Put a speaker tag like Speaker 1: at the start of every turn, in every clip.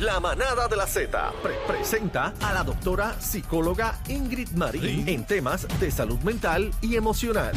Speaker 1: La manada de la Z pre- presenta a la doctora psicóloga Ingrid Marín en temas de salud mental y emocional.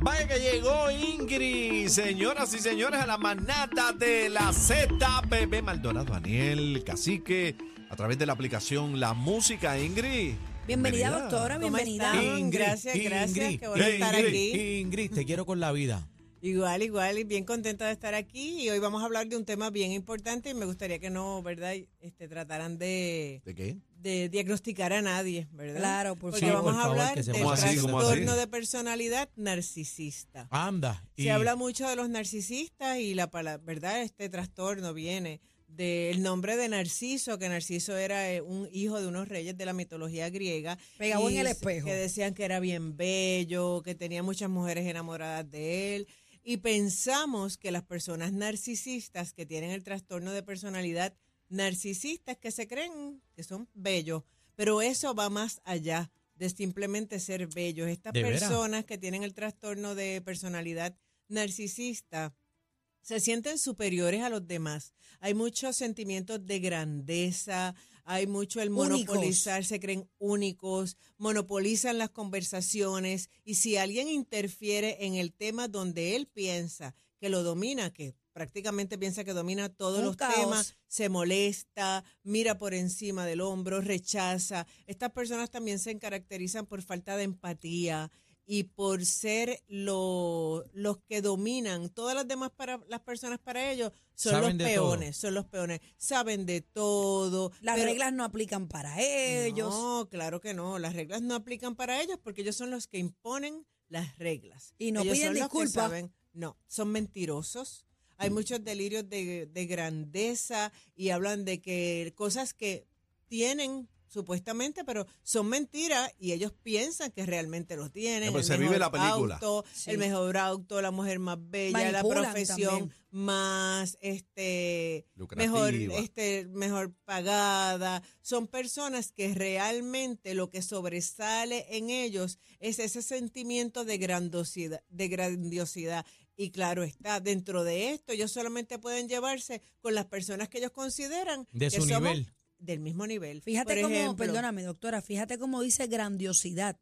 Speaker 2: Vaya que llegó Ingrid, señoras y señores, a la manada de la Z, Bebé Maldonado, Daniel, Cacique, a través de la aplicación La Música, Ingrid.
Speaker 3: Bienvenida, doctora,
Speaker 4: ¿Cómo
Speaker 3: bienvenida.
Speaker 4: están? Gracias, gracias, qué bueno estar
Speaker 2: Ingrid,
Speaker 4: aquí.
Speaker 2: Ingrid, te quiero con la vida.
Speaker 4: Igual, igual, y bien contenta de estar aquí. Y hoy vamos a hablar de un tema bien importante y me gustaría que no, ¿verdad? Este, trataran de,
Speaker 2: ¿De qué?
Speaker 4: de diagnosticar a nadie, ¿verdad?
Speaker 3: Claro, por
Speaker 4: Porque
Speaker 3: favor.
Speaker 4: vamos
Speaker 5: por
Speaker 4: a hablar del trastorno de personalidad narcisista.
Speaker 5: Anda. y-
Speaker 4: Se habla mucho de los narcisistas y la palabra, ¿verdad? Este trastorno viene del nombre de Narciso, que Narciso era eh, un hijo de unos reyes de la mitología griega.
Speaker 3: Pegado en el espejo.
Speaker 4: Que decían que era bien bello, que tenía muchas mujeres enamoradas de él. Y pensamos que las personas narcisistas que tienen el trastorno de personalidad narcisistas que se creen que son bellos, pero eso va más allá de simplemente ser bellos. Estas personas que tienen el trastorno de personalidad narcisista se sienten superiores a los demás. Hay muchos sentimientos de grandeza, hay mucho el
Speaker 3: Únicos.
Speaker 4: monopolizar, se creen únicos, monopolizan las conversaciones y si alguien interfiere en el tema donde él piensa que lo domina, que prácticamente piensa que domina todos
Speaker 3: Un
Speaker 4: los
Speaker 3: caos.
Speaker 4: temas, se molesta, mira por encima del hombro, rechaza. Estas personas también se caracterizan por falta de empatía y por ser lo- los que dominan todas las demás para las personas para ellos son
Speaker 5: Saben
Speaker 4: los
Speaker 5: todo.
Speaker 4: peones, son los peones, saben de todo.
Speaker 3: Las
Speaker 4: pero-
Speaker 3: reglas no aplican para ellos.
Speaker 4: No, claro que no, las reglas no aplican para ellos porque ellos son los que imponen las reglas.
Speaker 3: Y no
Speaker 4: ellos
Speaker 3: piden disculpas.
Speaker 4: no, son mentirosos. Hay muchos delirios de, de grandeza y hablan de que cosas que tienen supuestamente, pero son mentiras y ellos piensan que realmente los tienen.
Speaker 2: Ya, pues,
Speaker 4: el
Speaker 2: se vive
Speaker 4: mejor
Speaker 2: la película.
Speaker 4: auto,
Speaker 3: Sí.
Speaker 4: el mejor auto, la mujer más bella, la profesión
Speaker 3: también.
Speaker 4: más este
Speaker 2: Lucrativa.
Speaker 4: mejor este mejor pagada son personas que realmente lo que sobresale en ellos es ese sentimiento de grandiosidad de grandiosidad y claro está dentro de esto ellos solamente pueden llevarse con las personas que ellos consideran
Speaker 5: De
Speaker 4: que
Speaker 5: su
Speaker 4: somos
Speaker 5: nivel.
Speaker 4: Del mismo nivel
Speaker 3: Fíjate
Speaker 4: Por
Speaker 3: cómo,
Speaker 4: ejemplo,
Speaker 3: perdóname, doctora, fíjate cómo dice grandiosidad,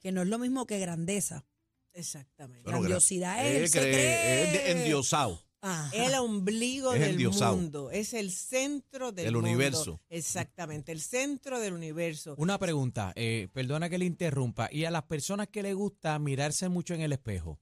Speaker 3: que no es lo mismo que grandeza.
Speaker 4: exactamente
Speaker 2: Bueno,
Speaker 3: Grandiosidad
Speaker 2: gra-
Speaker 3: es el
Speaker 2: eh, cree-. Es de endiosado.
Speaker 3: Ajá.
Speaker 4: el ombligo
Speaker 2: Es
Speaker 4: del
Speaker 2: endiosado.
Speaker 4: mundo es el centro del mundo.
Speaker 2: universo.
Speaker 4: exactamente el centro del universo
Speaker 5: Una pregunta, eh, perdona que le interrumpa. Y a las personas que les gusta mirarse mucho en el espejo.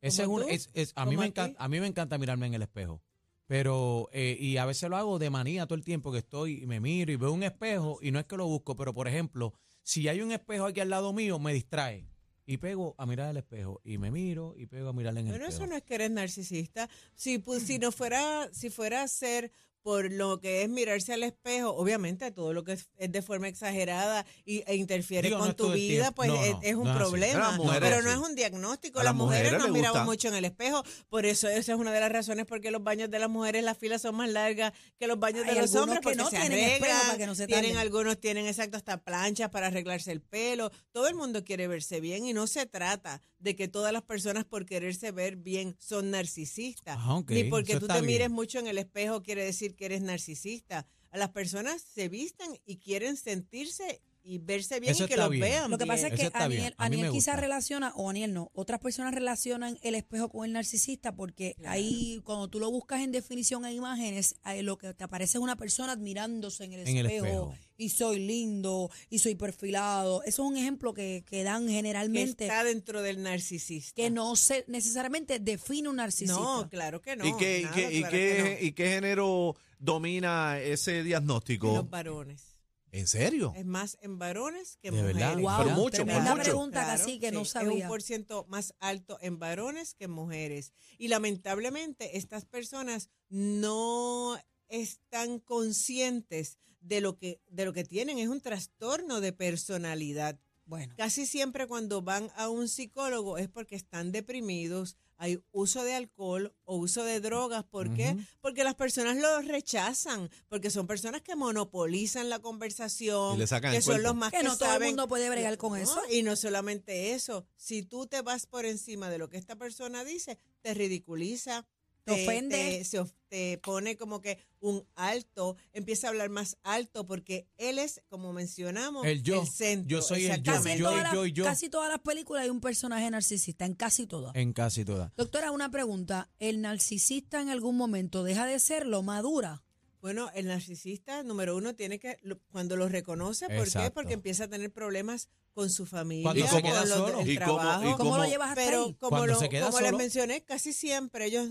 Speaker 5: Ese es
Speaker 4: ¿Como
Speaker 5: un,
Speaker 4: tú?
Speaker 5: es- es- a, mí
Speaker 4: ¿Como
Speaker 5: me encanta, a mí me encanta mirarme en el espejo. Pero, eh, y a veces lo hago de manía todo el tiempo que estoy y me miro y veo un espejo y no es que lo busco, pero por ejemplo, si hay un espejo aquí al lado mío, me distrae. Y pego a mirar el espejo y me miro y pego a mirar en el
Speaker 4: Pero
Speaker 5: espejo.
Speaker 4: eso no es que eres narcisista. Si, pu- si no fuera, si fuera a ser por lo que es mirarse al espejo, obviamente todo lo que es, es de forma exagerada y, e interfiere
Speaker 5: Digo, no
Speaker 4: con tu vida, pues
Speaker 5: No,
Speaker 4: es,
Speaker 5: no,
Speaker 4: es un
Speaker 5: no
Speaker 4: problema.
Speaker 2: Pero mujeres
Speaker 4: no es un diagnóstico.
Speaker 2: A
Speaker 4: las
Speaker 2: las
Speaker 4: mujeres,
Speaker 2: mujeres
Speaker 4: miramos
Speaker 2: gusta.
Speaker 4: mucho en el espejo. Por eso esa es una de las razones por qué los baños de las mujeres, las filas son más largas que los baños
Speaker 3: Hay
Speaker 4: de los
Speaker 3: algunos
Speaker 4: hombres
Speaker 3: que
Speaker 4: porque
Speaker 3: no
Speaker 4: se
Speaker 3: tienen espejo
Speaker 4: arreglan.
Speaker 3: para que no se
Speaker 4: tienen algunos tienen exacto hasta planchas para arreglarse el pelo. Todo el mundo quiere verse bien y no se trata de que todas las personas por quererse ver bien son narcisistas.
Speaker 5: Ah,
Speaker 4: Ni porque tú te mires mucho en el espejo quiere decir que eres narcisista. Las personas se visten y quieren sentirse y verse bien
Speaker 5: Eso
Speaker 4: y que los
Speaker 5: bien.
Speaker 4: vean
Speaker 3: Lo que pasa
Speaker 4: bien.
Speaker 3: es que Aniel,
Speaker 5: a
Speaker 3: Aniel quizás relaciona, o Aniel no, otras personas relacionan el espejo con el narcisista porque ahí cuando tú lo buscas en definición en imágenes, ahí lo que te aparece es una persona admirándose en el,
Speaker 5: En el
Speaker 3: espejo, y soy lindo y soy perfilado. Eso es un ejemplo que, que dan
Speaker 4: que
Speaker 3: generalmente
Speaker 4: está dentro del narcisista.
Speaker 3: que no se necesariamente define un narcisista.
Speaker 4: No, claro que no.
Speaker 2: ¿Y, qué, y, qué,
Speaker 4: que no.
Speaker 2: ¿Y qué género domina ese diagnóstico?
Speaker 4: Los varones.
Speaker 2: ¿En serio?
Speaker 4: Es más en varones que
Speaker 5: ¿De
Speaker 4: mujeres.
Speaker 5: verdad?
Speaker 3: Wow,
Speaker 2: Pero mucho, por mucho.
Speaker 3: pregunta casi que no
Speaker 4: Es
Speaker 3: sabía.
Speaker 4: un por ciento más alto en varones que en mujeres. Y lamentablemente estas personas no están conscientes de lo que, de lo que tienen. Es un trastorno de personalidad.
Speaker 3: Bueno,
Speaker 4: Casi siempre cuando van a un psicólogo es porque están deprimidos, hay uso de alcohol o uso de drogas. ¿Por qué? Porque las personas lo rechazan, porque son personas que monopolizan la conversación,
Speaker 2: Y le sacan
Speaker 4: que
Speaker 2: el
Speaker 4: son
Speaker 2: cuerpo.
Speaker 4: los más
Speaker 3: Que
Speaker 4: que,
Speaker 3: no todo el mundo puede bregar con
Speaker 4: No,
Speaker 3: eso.
Speaker 4: Y no solamente eso, si tú te vas por encima de lo que esta persona dice, te ridiculiza,
Speaker 3: Te ofende.
Speaker 4: se of- te pone como que un alto, empieza a hablar más alto porque él es, como mencionamos,
Speaker 5: El yo.
Speaker 4: centro.
Speaker 5: Yo soy el yo.
Speaker 3: Casi
Speaker 5: Yo,
Speaker 3: todas
Speaker 5: y
Speaker 3: las,
Speaker 5: yo, yo.
Speaker 3: casi todas las películas hay un personaje narcisista, en casi todas.
Speaker 5: En casi todas.
Speaker 3: Doctora, una pregunta. ¿El narcisista en algún momento deja de serlo, madura?
Speaker 4: Bueno, el narcisista, número uno, tiene que, cuando lo reconoce, ¿por qué? Porque empieza a tener problemas con su familia,
Speaker 5: Cuando
Speaker 2: se
Speaker 4: con
Speaker 2: queda
Speaker 4: los
Speaker 5: solo.
Speaker 4: del
Speaker 2: ¿Y cómo-
Speaker 4: trabajo.
Speaker 2: y
Speaker 3: ¿Cómo,
Speaker 2: cómo-
Speaker 3: lo llevas hasta
Speaker 4: Pero
Speaker 3: ahí?
Speaker 4: como, lo-
Speaker 5: se queda
Speaker 4: como les mencioné, casi siempre ellos,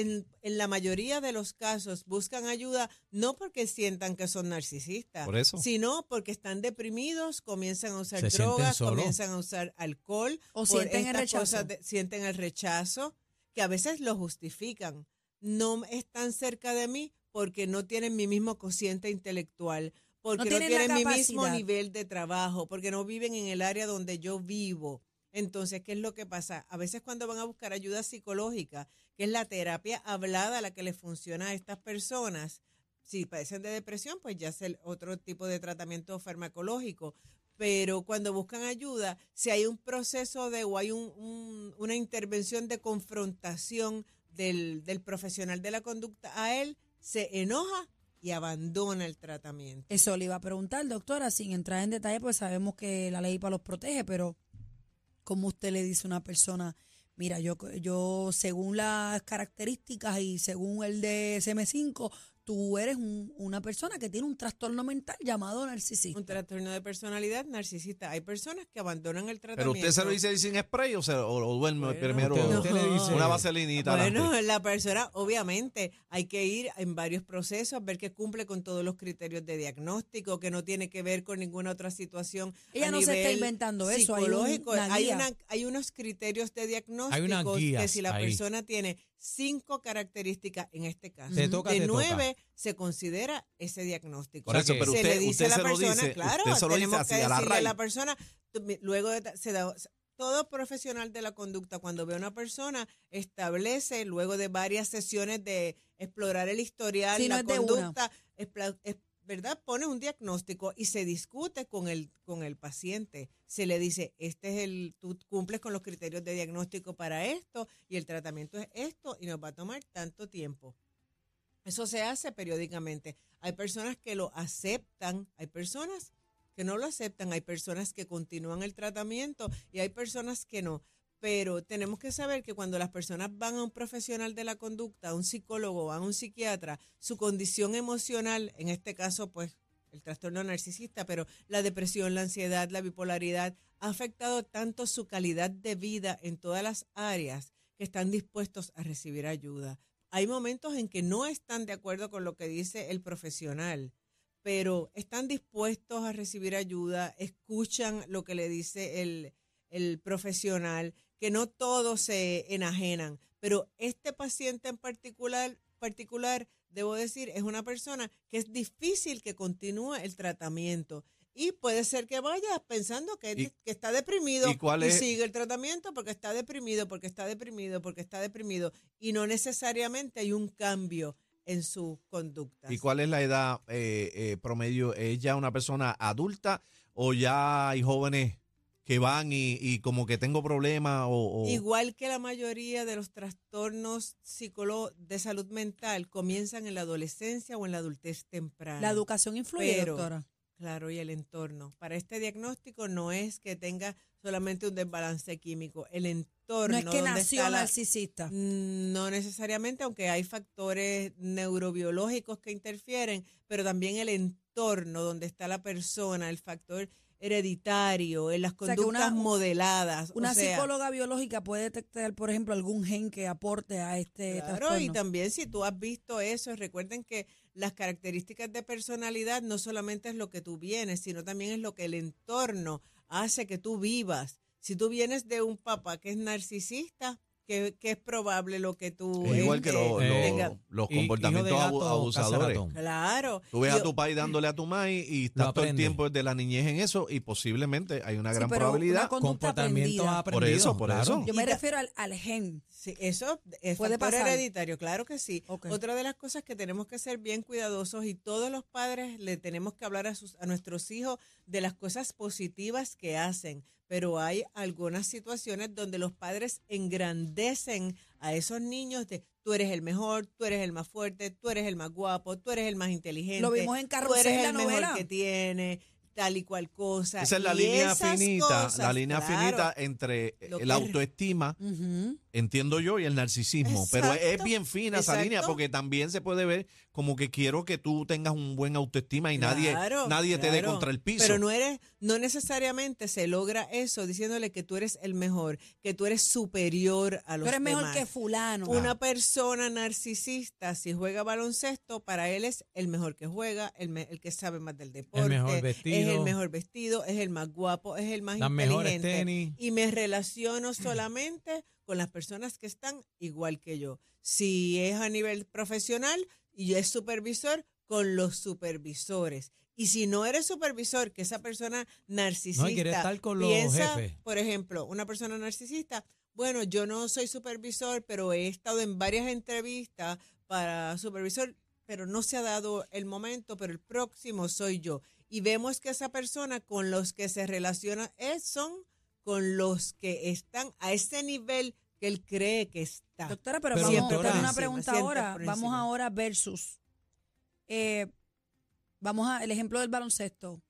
Speaker 4: en, en la mayoría de los casos, buscan ayuda no porque sientan que son narcisistas,
Speaker 2: Por eso.
Speaker 4: sino porque están deprimidos, comienzan a usar
Speaker 5: Se
Speaker 4: drogas, comienzan a usar alcohol,
Speaker 3: O sienten el
Speaker 4: estas
Speaker 3: rechazo.
Speaker 4: cosas de- sienten el rechazo, que a veces lo justifican. No están cerca de mí porque no tienen mi mismo cociente intelectual, porque no
Speaker 3: tienen
Speaker 4: mi mismo nivel de trabajo, porque no viven en el área donde yo vivo. Entonces, ¿qué es lo que pasa? A veces cuando van a buscar ayuda psicológica, que es la terapia hablada la que les funciona a estas personas, si padecen de depresión, pues ya es el otro tipo de tratamiento farmacológico. Pero cuando buscan ayuda, si hay un proceso de o hay un- un- una intervención de confrontación del, del profesional de la conducta a él, se enoja y abandona el tratamiento.
Speaker 3: Eso le iba a preguntar, doctora, sin entrar en detalle, pues sabemos que la ley para los protege, pero ¿cómo usted le dice a una persona, mira, yo, yo según las características y según el DSM5, tú eres un- una persona que tiene un trastorno mental llamado narcisista?
Speaker 4: Un trastorno de personalidad narcisista. Hay personas que abandonan el
Speaker 2: Pero
Speaker 4: tratamiento.
Speaker 2: usted se lo dice sin spray o, se, o, o duerme
Speaker 4: Bueno,
Speaker 2: primero
Speaker 5: usted- usted le dice-
Speaker 2: una vaselinita.
Speaker 4: Bueno,
Speaker 2: adelante.
Speaker 4: la persona, obviamente, hay que ir en varios procesos, ver que cumple con todos los criterios de diagnóstico, que no tiene que ver con ninguna otra situación.
Speaker 3: Ella
Speaker 4: a
Speaker 3: no se está inventando eso, hay un- una
Speaker 4: hay,
Speaker 3: guía.
Speaker 4: una- hay unos criterios de diagnóstico
Speaker 5: Hay unas
Speaker 4: que si la
Speaker 5: ahí.
Speaker 4: persona tiene cinco características, en este caso,
Speaker 5: Te toca,
Speaker 4: de
Speaker 5: te toca.
Speaker 4: nueve, se considera ese diagnóstico.
Speaker 2: Por eso, pero
Speaker 4: se
Speaker 2: usted,
Speaker 4: le dice
Speaker 2: usted
Speaker 4: a la persona,
Speaker 2: dice,
Speaker 4: claro,
Speaker 2: dice
Speaker 4: tenemos
Speaker 2: así
Speaker 4: que
Speaker 2: a la
Speaker 4: decirle a la persona, luego de, se da, todo profesional de la conducta, cuando ve a una persona, establece, luego de varias sesiones de explorar el historial,
Speaker 3: no
Speaker 4: la
Speaker 3: es de una.
Speaker 4: conducta, ¿verdad? Pone un diagnóstico y se discute con el, con el paciente. Se le dice, este es el, tú cumples con los criterios de diagnóstico para esto y el tratamiento es esto y nos va a tomar tanto tiempo. Eso se hace periódicamente. Hay personas que lo aceptan, hay personas que no lo aceptan, hay personas que continúan el tratamiento y hay personas que no. Pero tenemos que saber que cuando las personas van a un profesional de la conducta, a un psicólogo a un psiquiatra, su condición emocional, en este caso, pues el trastorno narcisista, pero la depresión, la ansiedad, la bipolaridad, ha afectado tanto su calidad de vida en todas las áreas que están dispuestos a recibir ayuda. Hay momentos en que no están de acuerdo con lo que dice el profesional, pero están dispuestos a recibir ayuda, escuchan lo que le dice el, el profesional, que no todos se enajenan, pero este paciente en particular, particular, debo decir, es una persona que es difícil que continúe el tratamiento. Y puede ser que vaya pensando que,
Speaker 2: ¿Y-
Speaker 4: que está deprimido
Speaker 2: y cuál es-
Speaker 4: sigue el tratamiento porque está deprimido, porque está deprimido, porque está deprimido. Y no necesariamente hay un cambio en su conducta.
Speaker 2: ¿Y cuál es la edad eh, eh, promedio? ¿Es ya una persona adulta o ya hay jóvenes que van y, y como que tengo problemas o, o-
Speaker 4: Igual que la mayoría de los trastornos de salud mental comienzan en la adolescencia o en la adultez temprana.
Speaker 3: La educación influye,
Speaker 4: Pero-
Speaker 3: doctora.
Speaker 4: Claro, y el entorno. Para este diagnóstico no es que tenga solamente un desbalance químico. El entorno.
Speaker 3: No es que nació narcisista.
Speaker 4: No necesariamente, aunque hay factores neurobiológicos que interfieren, pero también el entorno donde está la persona, el factor hereditario, en las conductas
Speaker 3: una-
Speaker 4: modeladas.
Speaker 3: Una
Speaker 4: o sea,
Speaker 3: psicóloga biológica puede detectar, por ejemplo, algún gen que aporte a este
Speaker 4: Claro, y también si tú has visto eso, recuerden que las características de personalidad no solamente es lo que tú vienes, sino también es lo que el entorno hace que tú vivas. Si tú vienes de un papá que es narcisista, que, que es probable lo que tú...
Speaker 2: es igual que
Speaker 4: este,
Speaker 2: lo-
Speaker 5: eh,
Speaker 2: lo-
Speaker 4: tengas.
Speaker 2: los
Speaker 5: de
Speaker 2: comportamientos
Speaker 5: gato,
Speaker 2: abusadores.
Speaker 4: Claro.
Speaker 2: Tú ves a tu país dándole a tu maíz y estás todo el tiempo desde la niñez en eso y posiblemente hay una
Speaker 3: Sí,
Speaker 2: gran
Speaker 3: pero
Speaker 2: probabilidad.
Speaker 3: una
Speaker 5: Comportamientos
Speaker 3: aprendida.
Speaker 5: aprendidos.
Speaker 2: Por eso, por
Speaker 5: claro.
Speaker 2: eso.
Speaker 3: Yo me refiero al, al gen.
Speaker 4: Sí, eso es
Speaker 3: Puede
Speaker 4: factor
Speaker 3: pasar.
Speaker 4: hereditario, claro que sí. Otra de las cosas que tenemos que ser bien cuidadosos y todos los padres le tenemos que hablar a, sus, a nuestros hijos de las cosas positivas que hacen, pero hay algunas situaciones donde los padres engrandecen a esos niños de tú eres el mejor, tú eres el más fuerte, tú eres el más guapo, tú eres el más inteligente.
Speaker 3: Lo vimos en
Speaker 4: tú
Speaker 3: Carrusel, la
Speaker 4: el mejor
Speaker 3: novela.
Speaker 4: que tiene, tal y cual cosa.
Speaker 2: Esa es la
Speaker 4: Y
Speaker 2: línea
Speaker 4: esas
Speaker 2: finita, la línea
Speaker 4: claro,
Speaker 2: finita entre
Speaker 4: Lo
Speaker 2: la
Speaker 4: que-
Speaker 2: autoestima,
Speaker 3: Ujú.
Speaker 2: entiendo yo, y el narcisismo. Pero es, es
Speaker 4: Exacto,
Speaker 2: bien fina esa línea
Speaker 4: exacto.
Speaker 2: porque también se puede ver como que quiero que tú tengas un buen autoestima y nadie,
Speaker 4: Claro,
Speaker 2: nadie te dé
Speaker 4: claro.
Speaker 2: contra el piso.
Speaker 4: Pero no eres, no necesariamente se logra eso diciéndole que tú eres el mejor, que tú eres superior a los
Speaker 3: Tú eres mejor
Speaker 4: demás.
Speaker 3: que fulano.
Speaker 4: Una persona narcisista, si juega baloncesto, para él es el mejor que juega, el, me- el que sabe más del deporte,
Speaker 5: mejor
Speaker 4: es
Speaker 5: vestido.
Speaker 4: el mejor vestido, es el más guapo, es el más
Speaker 5: Las mejores
Speaker 4: inteligente.
Speaker 5: tenis.
Speaker 4: Y me relaciono solamente con las personas que están igual que yo. Si es a nivel profesional y es supervisor, con los supervisores. Y si no eres supervisor, que esa persona narcisista
Speaker 5: quiere estar con los
Speaker 4: piensa,
Speaker 5: jefes.
Speaker 4: por ejemplo, una persona narcisista, bueno, yo no soy supervisor, pero he estado en varias entrevistas para supervisor, pero no se ha dado el momento, pero el próximo soy yo. Y vemos que esa persona con los que se relaciona es, son con los que están a ese nivel que él cree que está.
Speaker 3: Doctora, pero,
Speaker 5: Pero,
Speaker 3: vamos
Speaker 5: doctora-
Speaker 3: tengo una
Speaker 4: Siempre
Speaker 3: pregunta
Speaker 4: por
Speaker 3: ahora.
Speaker 4: encima.
Speaker 3: Vamos ahora versus. eh, vamos a el ejemplo del baloncesto.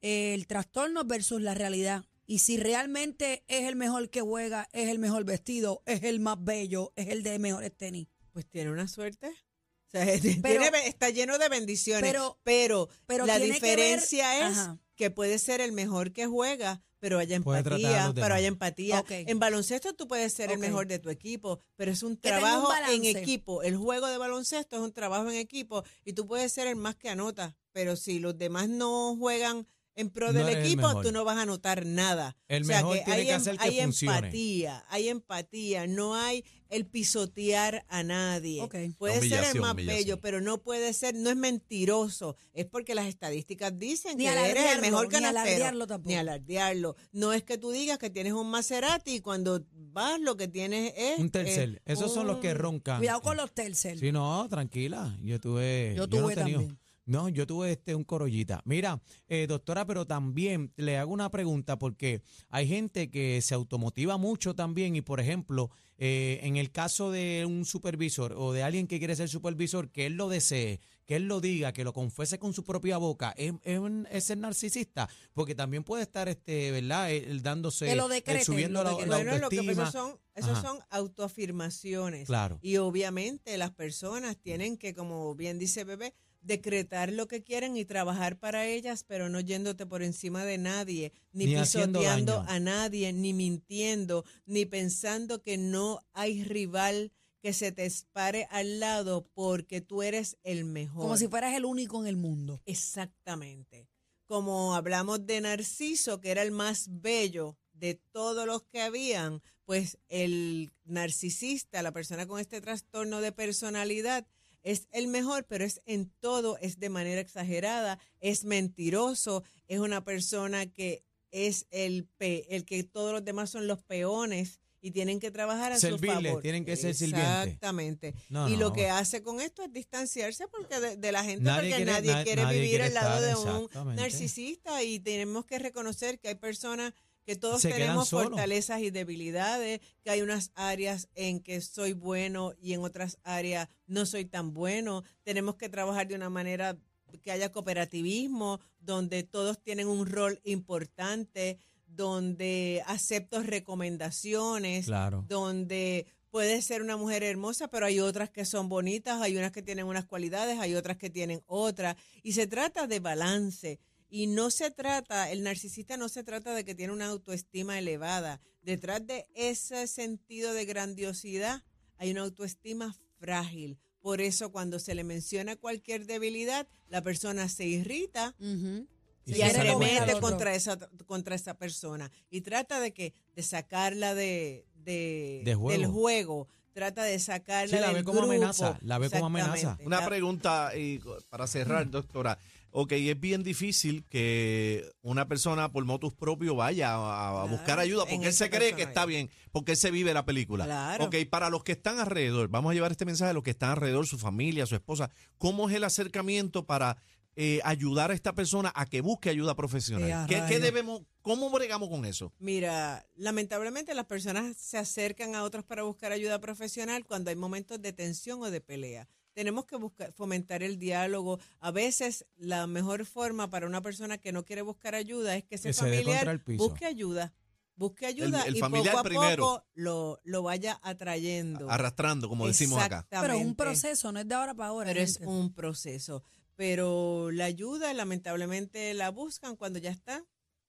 Speaker 3: El trastorno versus la realidad. Y si realmente es el mejor que juega, es el mejor vestido, es el más bello, es el de mejores tenis.
Speaker 4: Pues tiene una suerte. O sea,
Speaker 3: Pero-
Speaker 4: tiene- está lleno de bendiciones.
Speaker 3: pero-
Speaker 4: Pero,
Speaker 3: pero
Speaker 4: la
Speaker 3: que ver-
Speaker 4: diferencia es
Speaker 3: Ajá.
Speaker 4: Que puede ser el mejor que juega, pero haya empatía, pero haya empatía. En baloncesto tú puedes ser el mejor de tu equipo, pero es un trabajo en equipo. El juego de baloncesto es un trabajo en equipo y tú puedes ser el más que anota, pero si los demás no juegan en pro
Speaker 5: No
Speaker 4: del equipo, tú no vas a anotar nada.
Speaker 5: El
Speaker 4: o sea,
Speaker 5: mejor
Speaker 4: que
Speaker 5: tiene
Speaker 4: hay,
Speaker 5: que
Speaker 4: em-
Speaker 5: hacer que
Speaker 4: hay
Speaker 5: funcione.
Speaker 4: empatía, hay empatía, no hay el pisotear a nadie. Puede ser el más bello, pero no puede ser, no es mentiroso. Es porque las estadísticas dicen
Speaker 3: Ni
Speaker 4: que eres el
Speaker 3: alardearlo,
Speaker 4: mejor
Speaker 3: ni
Speaker 4: canastero.
Speaker 3: alardearlo tampoco.
Speaker 4: Ni alardearlo. No es que tú digas que tienes un Maserati y cuando vas lo que tienes es...
Speaker 5: Un tercer.
Speaker 4: eh,
Speaker 5: Esos son los que roncan.
Speaker 3: Cuidado con los tercer.
Speaker 5: Sí, no, tranquila. Yo tuve.
Speaker 3: Yo tuve también.
Speaker 5: No, yo tuve este un corollita. Mira, eh, doctora, pero también le hago una pregunta porque hay gente que se automotiva mucho también y, por ejemplo, eh, en el caso de un supervisor o de alguien que quiere ser supervisor, que él lo desee, que él lo diga, que lo confese con su propia boca, es, es, es ser narcisista, porque también puede estar, este, ¿verdad? Él dándose,
Speaker 3: Que lo decrete,
Speaker 5: subiendo
Speaker 3: lo
Speaker 5: la, la
Speaker 4: Bueno, lo que
Speaker 5: autoestima. Ajá.
Speaker 4: son autoafirmaciones.
Speaker 5: Claro.
Speaker 4: Y obviamente las personas tienen que, como bien dice Bebé, decretar lo que quieren y trabajar para ellas, pero no yéndote por encima de nadie, ni, pisoteando a nadie, ni mintiendo, ni pensando que no hay rival que se te pare al lado porque tú eres el mejor.
Speaker 3: Como si fueras el único en el mundo.
Speaker 4: Exactamente. Como hablamos de Narciso, que era el más bello de todos los que habían, pues el narcisista, la persona con este trastorno de personalidad, es el mejor, pero es en todo, es de manera exagerada, es mentiroso, es una persona que es el, pe- el que todos los demás son los peones y tienen que trabajar a su favor.
Speaker 5: tienen que ser sirvientes.
Speaker 4: Exactamente.
Speaker 5: No,
Speaker 4: y
Speaker 5: no,
Speaker 4: lo que hace con esto es distanciarse porque de, de la gente,
Speaker 5: Nadie
Speaker 4: porque
Speaker 5: quiere-
Speaker 4: nadie
Speaker 5: na-
Speaker 4: quiere
Speaker 5: nadie
Speaker 4: vivir
Speaker 5: quiere
Speaker 4: al lado de un narcisista y tenemos que reconocer que hay personas que todos
Speaker 5: Se
Speaker 4: tenemos fortalezas y debilidades, que hay unas áreas en que soy bueno y en otras áreas no soy tan bueno. Tenemos que trabajar de una manera que haya cooperativismo, donde todos tienen un rol importante, donde acepto recomendaciones,
Speaker 5: Claro.
Speaker 4: donde puede ser una mujer hermosa, pero hay otras que son bonitas, hay unas que tienen unas cualidades, hay otras que tienen otras. Y se trata de balance. Y no se trata, el narcisista no se trata de que tiene una autoestima elevada. Detrás de ese sentido de grandiosidad hay una autoestima frágil. Por eso cuando se le menciona cualquier debilidad, la persona se irrita
Speaker 3: Ujú.
Speaker 5: Y
Speaker 4: y
Speaker 5: se
Speaker 4: arremete contra esa, contra esa persona y trata de que de sacarla de, de,
Speaker 5: De juego.
Speaker 4: del juego trata de sacarla
Speaker 5: Sí, la
Speaker 4: del
Speaker 5: ve como
Speaker 4: grupo.
Speaker 5: amenaza, la ve como amenaza.
Speaker 2: Una pregunta y para cerrar, doctora. Ok, es bien difícil que una persona por motus propio vaya a, a
Speaker 4: Claro,
Speaker 2: buscar ayuda porque él se cree que está bien, porque él se vive la película.
Speaker 4: Claro.
Speaker 2: Ok, para los que están alrededor, vamos a llevar este mensaje a los que están alrededor, su familia, su esposa. ¿Cómo es el acercamiento para eh, ayudar a esta persona a que busque ayuda profesional?
Speaker 3: Eh,
Speaker 2: ¿Qué, debemos, cómo bregamos con eso?
Speaker 4: Mira, lamentablemente las personas se acercan a otros para buscar ayuda profesional cuando hay momentos de tensión o de pelea. Tenemos que buscar, fomentar el diálogo. A veces la mejor forma para una persona que no quiere buscar ayuda es que ese
Speaker 5: Que
Speaker 4: familiar
Speaker 5: el
Speaker 4: busque ayuda. Busque ayuda
Speaker 2: el
Speaker 4: y
Speaker 2: familiar
Speaker 4: poco a
Speaker 2: primero.
Speaker 4: poco lo, lo vaya atrayendo.
Speaker 2: Arrastrando, como decimos acá.
Speaker 3: Pero es un proceso, no es de ahora para ahora.
Speaker 4: Pero es un proceso. Pero la ayuda, lamentablemente, la buscan cuando ya está.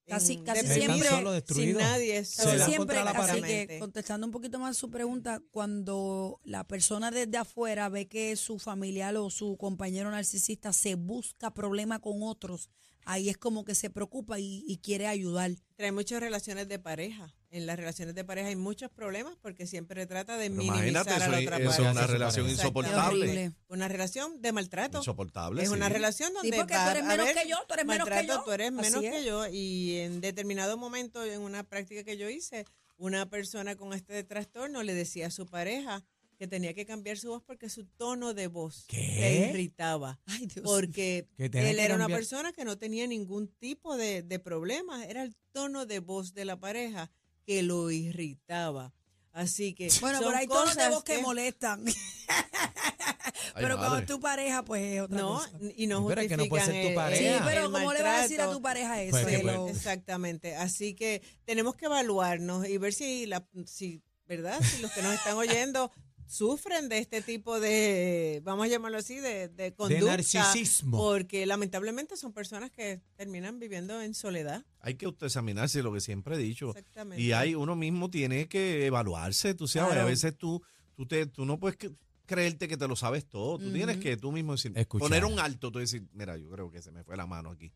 Speaker 3: Casi-
Speaker 4: en-
Speaker 3: casi siempre-.
Speaker 4: Sin nadie.
Speaker 5: Se
Speaker 3: Casi siempre, así que contestando un poquito más su pregunta, cuando la persona desde afuera ve que su familiar o su compañero narcisista se busca problema con otros, ahí es como que se preocupa y, y quiere ayudar.
Speaker 4: Trae muchas relaciones de pareja. En las relaciones de pareja hay muchos problemas porque siempre trata de
Speaker 2: Pero
Speaker 4: minimizar
Speaker 2: imagínate,
Speaker 4: a la
Speaker 2: es-
Speaker 4: otra
Speaker 2: eso es una relación insoportable.
Speaker 4: Una relación de maltrato.
Speaker 2: Insoportable.
Speaker 4: Es
Speaker 2: sí.
Speaker 4: una relación donde
Speaker 3: porque tú eres menos que yo, tú eres menos que yo.
Speaker 4: Tú eres menos que yo y en determinado momento en una práctica que yo hice, una persona con este trastorno le decía a su pareja que tenía que cambiar su voz porque su tono de voz
Speaker 5: ¿Qué?
Speaker 4: le irritaba.
Speaker 3: Ay, Dios.
Speaker 4: Porque él
Speaker 5: que
Speaker 4: era una persona que no tenía ningún tipo de, de problema, era el tono de voz de la pareja que lo irritaba. Así que
Speaker 3: Bueno,
Speaker 4: son
Speaker 3: pero hay tonos de
Speaker 4: cosas
Speaker 3: voz que, molestan. pero cuando
Speaker 2: madre.
Speaker 3: es tu pareja, pues es otra
Speaker 4: No,
Speaker 3: cosa.
Speaker 4: y no
Speaker 5: pero es que no puede
Speaker 4: justifican
Speaker 5: ser tu
Speaker 4: el-
Speaker 5: pareja.
Speaker 3: Sí, pero
Speaker 4: el
Speaker 3: ¿cómo le vas a decir a tu pareja eso?
Speaker 5: Pues pues-
Speaker 4: Exactamente. Así que tenemos que evaluarnos y ver si, la, si ¿verdad? Si los que nos están oyendo sufren de este tipo de, vamos a llamarlo así, de, de conducta.
Speaker 5: narcisismo.
Speaker 4: Porque lamentablemente son personas que terminan viviendo en soledad.
Speaker 2: Hay que usted examinarse lo que siempre he dicho.
Speaker 4: Exactamente.
Speaker 2: Y hay uno mismo tiene que evaluarse, tú sabes,
Speaker 3: Claro.
Speaker 2: a veces tú, tú, te, tú no puedes creerte que te lo sabes todo, tú tienes que tú mismo decir,
Speaker 5: Escuchar.
Speaker 2: poner un alto, tú decir, mira, yo creo que se me fue la mano aquí.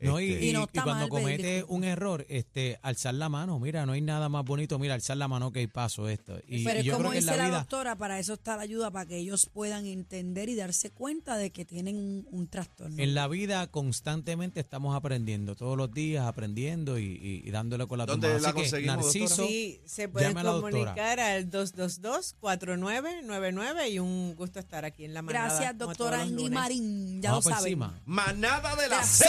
Speaker 5: No, y,
Speaker 2: Este,
Speaker 5: y-
Speaker 3: no
Speaker 5: y cuando comete un error, este, alzar la mano, mira, no hay nada más bonito, mira, alzar la mano que hay paso esto. Y,
Speaker 3: Pero es
Speaker 5: yo
Speaker 3: como
Speaker 5: creo que en
Speaker 3: dice
Speaker 5: la
Speaker 3: la,
Speaker 5: vida,
Speaker 3: doctora, para eso está la ayuda, para que ellos puedan entender y darse cuenta de que tienen un, un trastorno.
Speaker 5: en la vida constantemente estamos aprendiendo, todos los días aprendiendo y, y- y dándole con la
Speaker 2: ¿Dónde
Speaker 5: tumba.
Speaker 2: la
Speaker 5: Así que,
Speaker 2: conseguimos, doctora?
Speaker 5: Narciso,
Speaker 4: Sí, se
Speaker 5: doctora.
Speaker 4: comunicar al 222-4999 y un gusto estar aquí en la manada.
Speaker 3: Gracias, doctora Ingrid. Marín. Ya
Speaker 5: vamos
Speaker 3: lo saben.
Speaker 5: encima.
Speaker 2: Manada de la
Speaker 3: La
Speaker 2: Z.